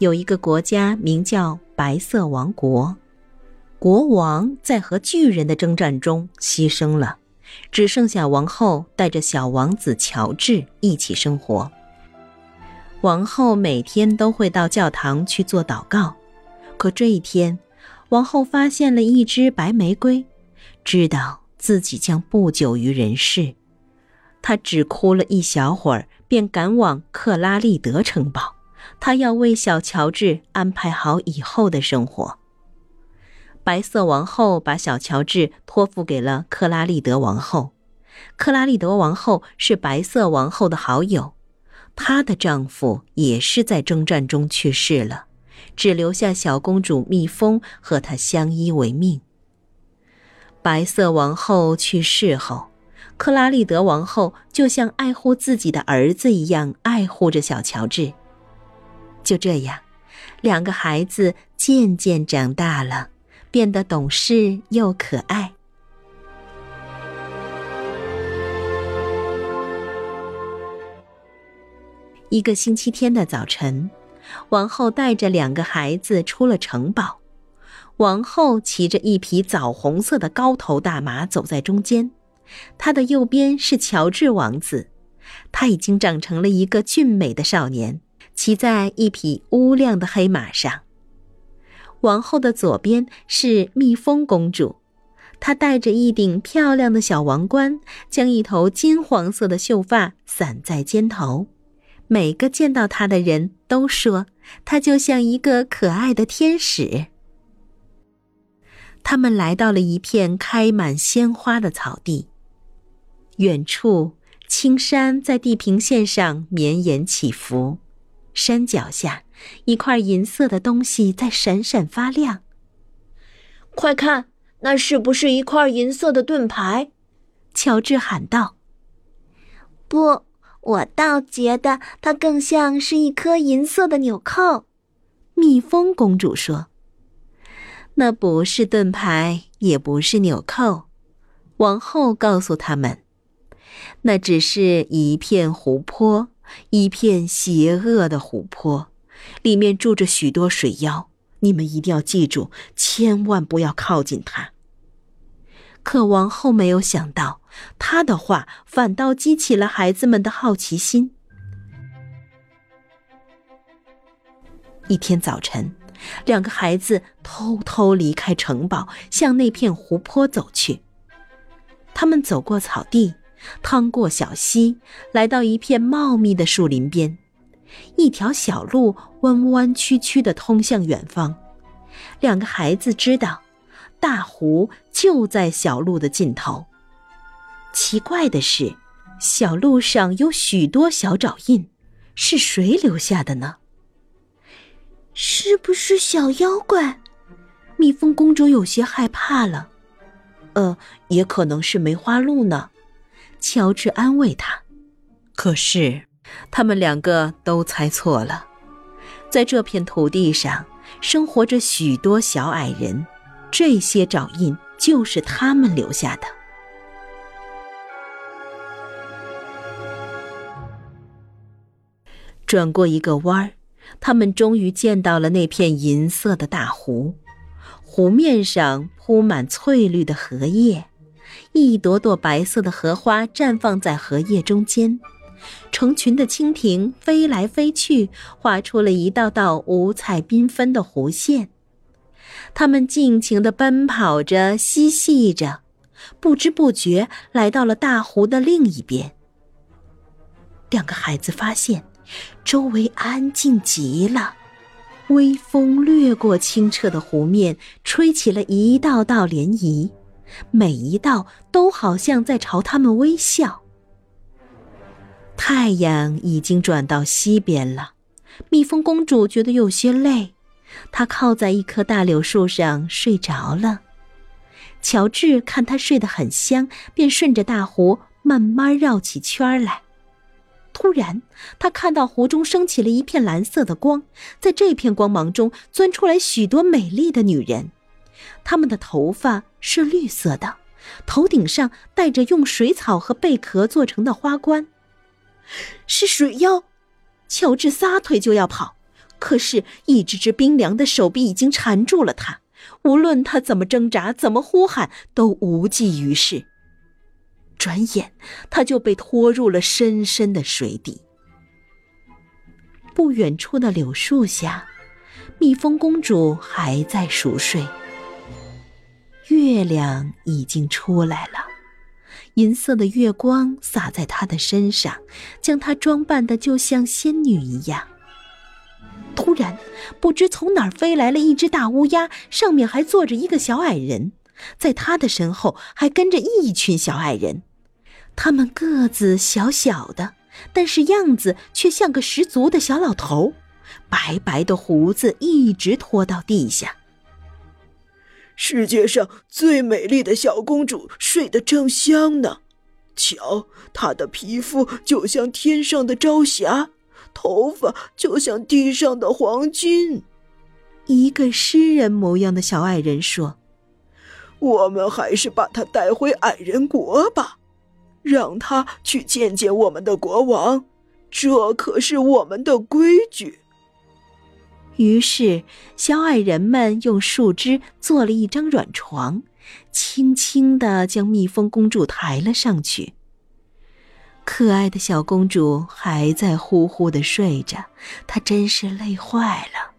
有一个国家名叫白色王国，国王在和巨人的征战中牺牲了，只剩下王后带着小王子乔治一起生活。王后每天都会到教堂去做祷告，可这一天，王后发现了一只白玫瑰，知道自己将不久于人世，她只哭了一小会儿，便赶往克拉利德城堡。他要为小乔治安排好以后的生活。白色王后把小乔治托付给了克拉丽德王后。克拉丽德王后是白色王后的好友，她的丈夫也是在征战中去世了，只留下小公主蜜蜂和她相依为命。白色王后去世后，克拉丽德王后就像爱护自己的儿子一样爱护着小乔治。就这样，两个孩子渐渐长大了，变得懂事又可爱。一个星期天的早晨，王后带着两个孩子出了城堡。王后骑着一匹枣红色的高头大马走在中间，她的右边是乔治王子，他已经长成了一个俊美的少年。骑在一匹乌亮的黑马上。王后的左边是蜜蜂公主，她戴着一顶漂亮的小王冠，将一头金黄色的秀发散在肩头。每个见到她的人都说，她就像一个可爱的天使。他们来到了一片开满鲜花的草地，远处青山在地平线上绵延起伏。山脚下，一块银色的东西在闪闪发亮。快看，那是不是一块银色的盾牌？乔治喊道。不，我倒觉得它更像是一颗银色的纽扣。蜜蜂公主说：“那不是盾牌，也不是纽扣。”王后告诉他们：“那只是一片湖泊。”一片邪恶的湖泊，里面住着许多水妖。你们一定要记住，千万不要靠近它。可王后没有想到，她的话反倒激起了孩子们的好奇心。一天早晨，两个孩子偷偷离开城堡，向那片湖泊走去。他们走过草地。趟过小溪，来到一片茂密的树林边，一条小路弯弯曲曲的通向远方。两个孩子知道，大湖就在小路的尽头。奇怪的是，小路上有许多小爪印，是谁留下的呢？是不是小妖怪？蜜蜂公主有些害怕了。呃，也可能是梅花鹿呢。乔治安慰他，可是他们两个都猜错了。在这片土地上，生活着许多小矮人，这些爪印就是他们留下的。转过一个弯儿，他们终于见到了那片银色的大湖，湖面上铺满翠绿的荷叶。一朵朵白色的荷花绽放在荷叶中间，成群的蜻蜓飞来飞去，画出了一道道五彩缤纷的弧线。它们尽情地奔跑着，嬉戏着，不知不觉来到了大湖的另一边。两个孩子发现，周围安静极了，微风掠过清澈的湖面，吹起了一道道涟漪。每一道都好像在朝他们微笑。太阳已经转到西边了，蜜蜂公主觉得有些累，她靠在一棵大柳树上睡着了。乔治看她睡得很香，便顺着大湖慢慢绕起圈来。突然，他看到湖中升起了一片蓝色的光，在这片光芒中钻出来许多美丽的女人，她们的头发是绿色的，头顶上戴着用水草和贝壳做成的花冠。是水妖！乔治撒腿就要跑，可是，一只只冰凉的手臂已经缠住了他，无论他怎么挣扎，怎么呼喊，都无济于事。转眼，他就被拖入了深深的水底。不远处的柳树下，蜜蜂公主还在熟睡。月亮已经出来了，银色的月光洒在她的身上，将她装扮的就像仙女一样。突然，不知从哪儿飞来了一只大乌鸦，上面还坐着一个小矮人，在他的身后还跟着一群小矮人。他们个子小小的，但是样子却像个十足的小老头，白白的胡子一直拖到地下。世界上最美丽的小公主睡得正香呢，瞧，她的皮肤就像天上的朝霞，头发就像地上的黄金。一个诗人模样的小矮人说：“我们还是把她带回矮人国吧。”让她去见见我们的国王，这可是我们的规矩。于是，小矮人们用树枝做了一张软床，轻轻地将蜜蜂公主抬了上去。可爱的小公主还在呼呼的睡着，她真是累坏了。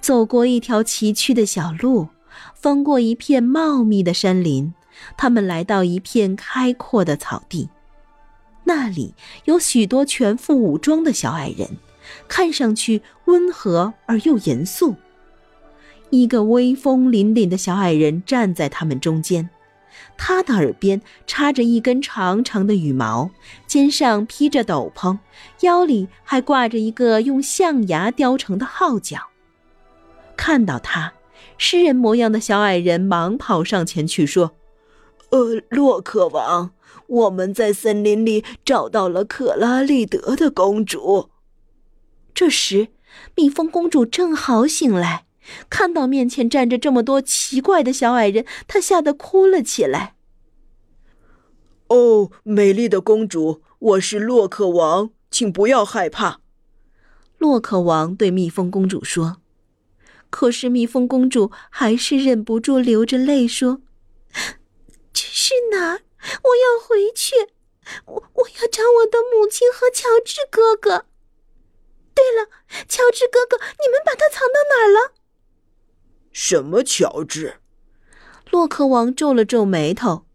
走过一条崎岖的小路，翻过一片茂密的山林。他们来到一片开阔的草地，那里有许多全副武装的小矮人，看上去温和而又严肃。一个威风凛凛的小矮人站在他们中间，他的耳边插着一根长长的羽毛，肩上披着斗篷，腰里还挂着一个用象牙雕成的号角。看到他，诗人模样的小矮人忙跑上前去说。呃，洛克王，我们在森林里找到了克拉丽德的公主。这时，蜜蜂公主正好醒来，看到面前站着这么多奇怪的小矮人，她吓得哭了起来。哦，美丽的公主，我是洛克王，请不要害怕。洛克王对蜜蜂公主说。可是蜜蜂公主还是忍不住流着泪说。这是哪儿？我要回去，我我要找我的母亲和乔治哥哥。对了，乔治哥哥，你们把他藏到哪儿了？什么乔治？洛克王皱了皱眉头。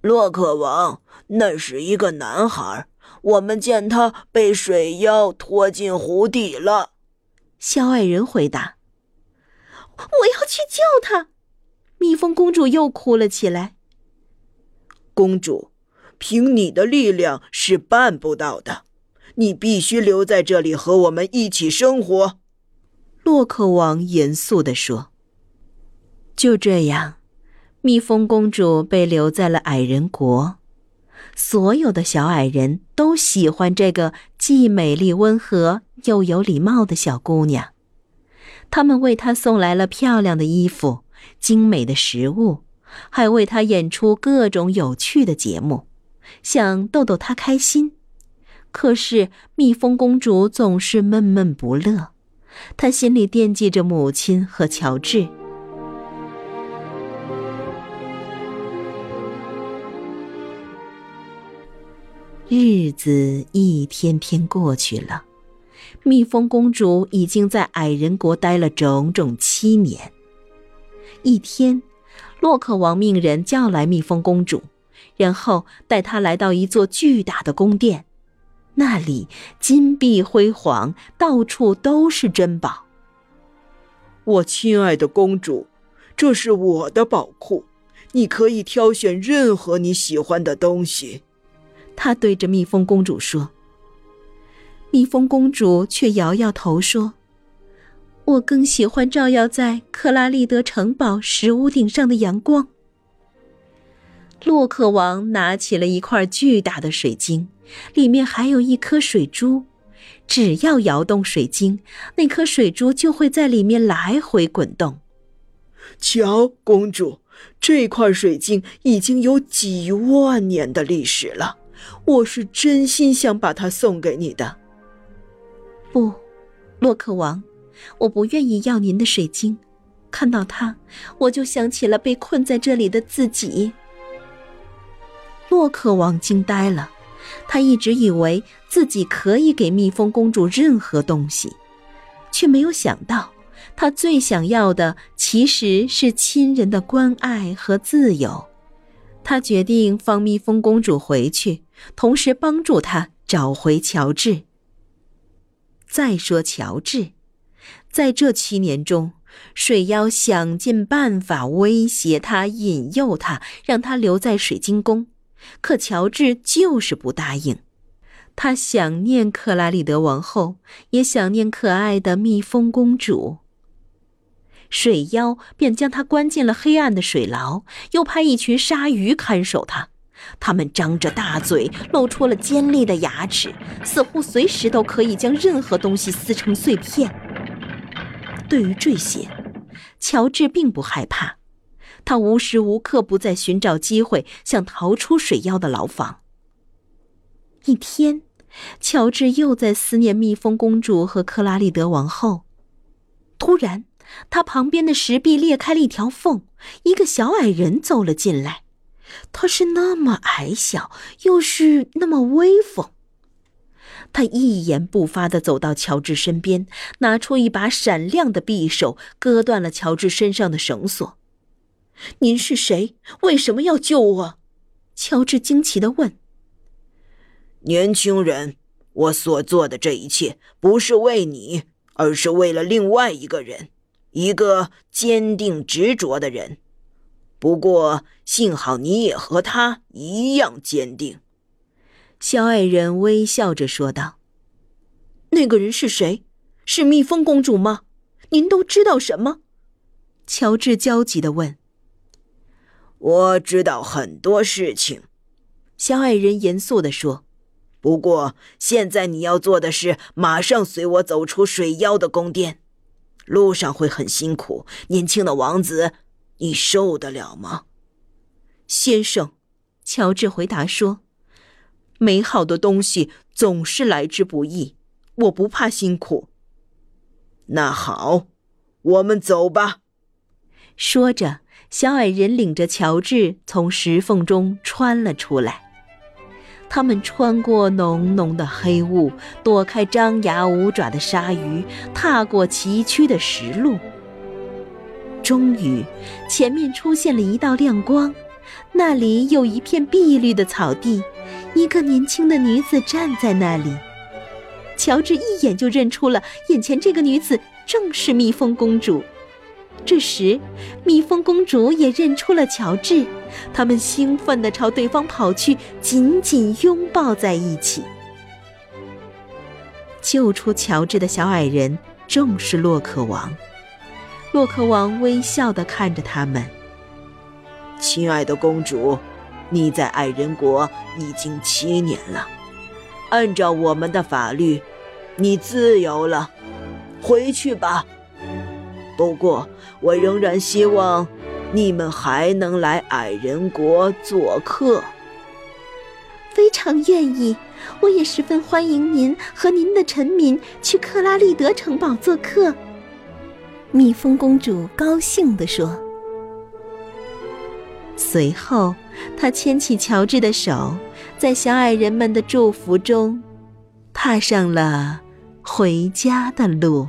洛克王，那是一个男孩，我们见他被水妖拖进湖底了。小矮人回答：“我要去救他。”蜜蜂公主又哭了起来。公主，凭你的力量是办不到的，你必须留在这里和我们一起生活。”洛克王严肃地说。就这样，蜜蜂公主被留在了矮人国。所有的小矮人都喜欢这个既美丽温和又有礼貌的小姑娘，他们为她送来了漂亮的衣服。精美的食物，还为她演出各种有趣的节目，想逗逗她开心。可是蜜蜂公主总是闷闷不乐，她心里惦记着母亲和乔治。日子一天天过去了，蜜蜂公主已经在矮人国待了整整七年。一天，洛克王命人叫来蜜蜂公主，然后带她来到一座巨大的宫殿，那里金碧辉煌，到处都是珍宝。我亲爱的公主，这是我的宝库，你可以挑选任何你喜欢的东西。他对着蜜蜂公主说。蜜蜂公主却摇摇头说：“我更喜欢照耀在克拉利德城堡石屋顶上的阳光。洛克王拿起了一块巨大的水晶，里面还有一颗水珠。只要摇动水晶，那颗水珠就会在里面来回滚动。瞧，公主，这块水晶已经有几万年的历史了。我是真心想把它送给你的。不，洛克王，我不愿意要您的水晶。看到它，我就想起了被困在这里的自己。洛克王惊呆了。他一直以为自己可以给蜜蜂公主任何东西，却没有想到，他最想要的其实是亲人的关爱和自由。他决定放蜜蜂公主回去，同时帮助她找回乔治。再说乔治，在这七年中，水妖想尽办法威胁他、引诱他，让他留在水晶宫。可乔治就是不答应，他想念克拉里德王后，也想念可爱的蜜蜂公主。水妖便将他关进了黑暗的水牢，又派一群鲨鱼看守他。他们张着大嘴，露出了尖利的牙齿，似乎随时都可以将任何东西撕成碎片。对于这些，乔治并不害怕。他无时无刻不在寻找机会，想逃出水妖的牢房。一天，乔治又在思念蜜蜂公主和克拉丽德王后。突然，他旁边的石壁裂开了一条缝，一个小矮人走了进来。他是那么矮小，又是那么威风。他一言不发地走到乔治身边，拿出一把闪亮的匕首，割断了乔治身上的绳索。您是谁？为什么要救我？乔治惊奇的问。年轻人，我所做的这一切不是为你，而是为了另外一个人，一个坚定执着的人。不过幸好你也和他一样坚定。小矮人微笑着说道：“那个人是谁？是蜜蜂公主吗？您都知道什么？”乔治焦急的问。我知道很多事情，小矮人严肃地说。不过现在你要做的是，马上随我走出水妖的宫殿。路上会很辛苦，年轻的王子，你受得了吗？先生，乔治回答说：“美好的东西总是来之不易，我不怕辛苦。”那好，我们走吧。说着。小矮人领着乔治从石缝中穿了出来。他们穿过浓浓的黑雾，躲开张牙舞爪的鲨鱼，踏过崎岖的石路。终于，前面出现了一道亮光，那里有一片碧绿的草地，一个年轻的女子站在那里。乔治一眼就认出了眼前这个女子正是蜜蜂公主。这时，蜜蜂公主也认出了乔治，他们兴奋地朝对方跑去，紧紧拥抱在一起。救出乔治的小矮人正是洛克王。洛克王微笑地看着他们：“亲爱的公主，你在矮人国已经七年了，按照我们的法律，你自由了，回去吧。”不过，我仍然希望你们还能来矮人国做客。非常愿意，我也十分欢迎您和您的臣民去克拉利德城堡做客。蜜蜂公主高兴地说。随后，她牵起乔治的手，在小矮人们的祝福中，踏上了回家的路。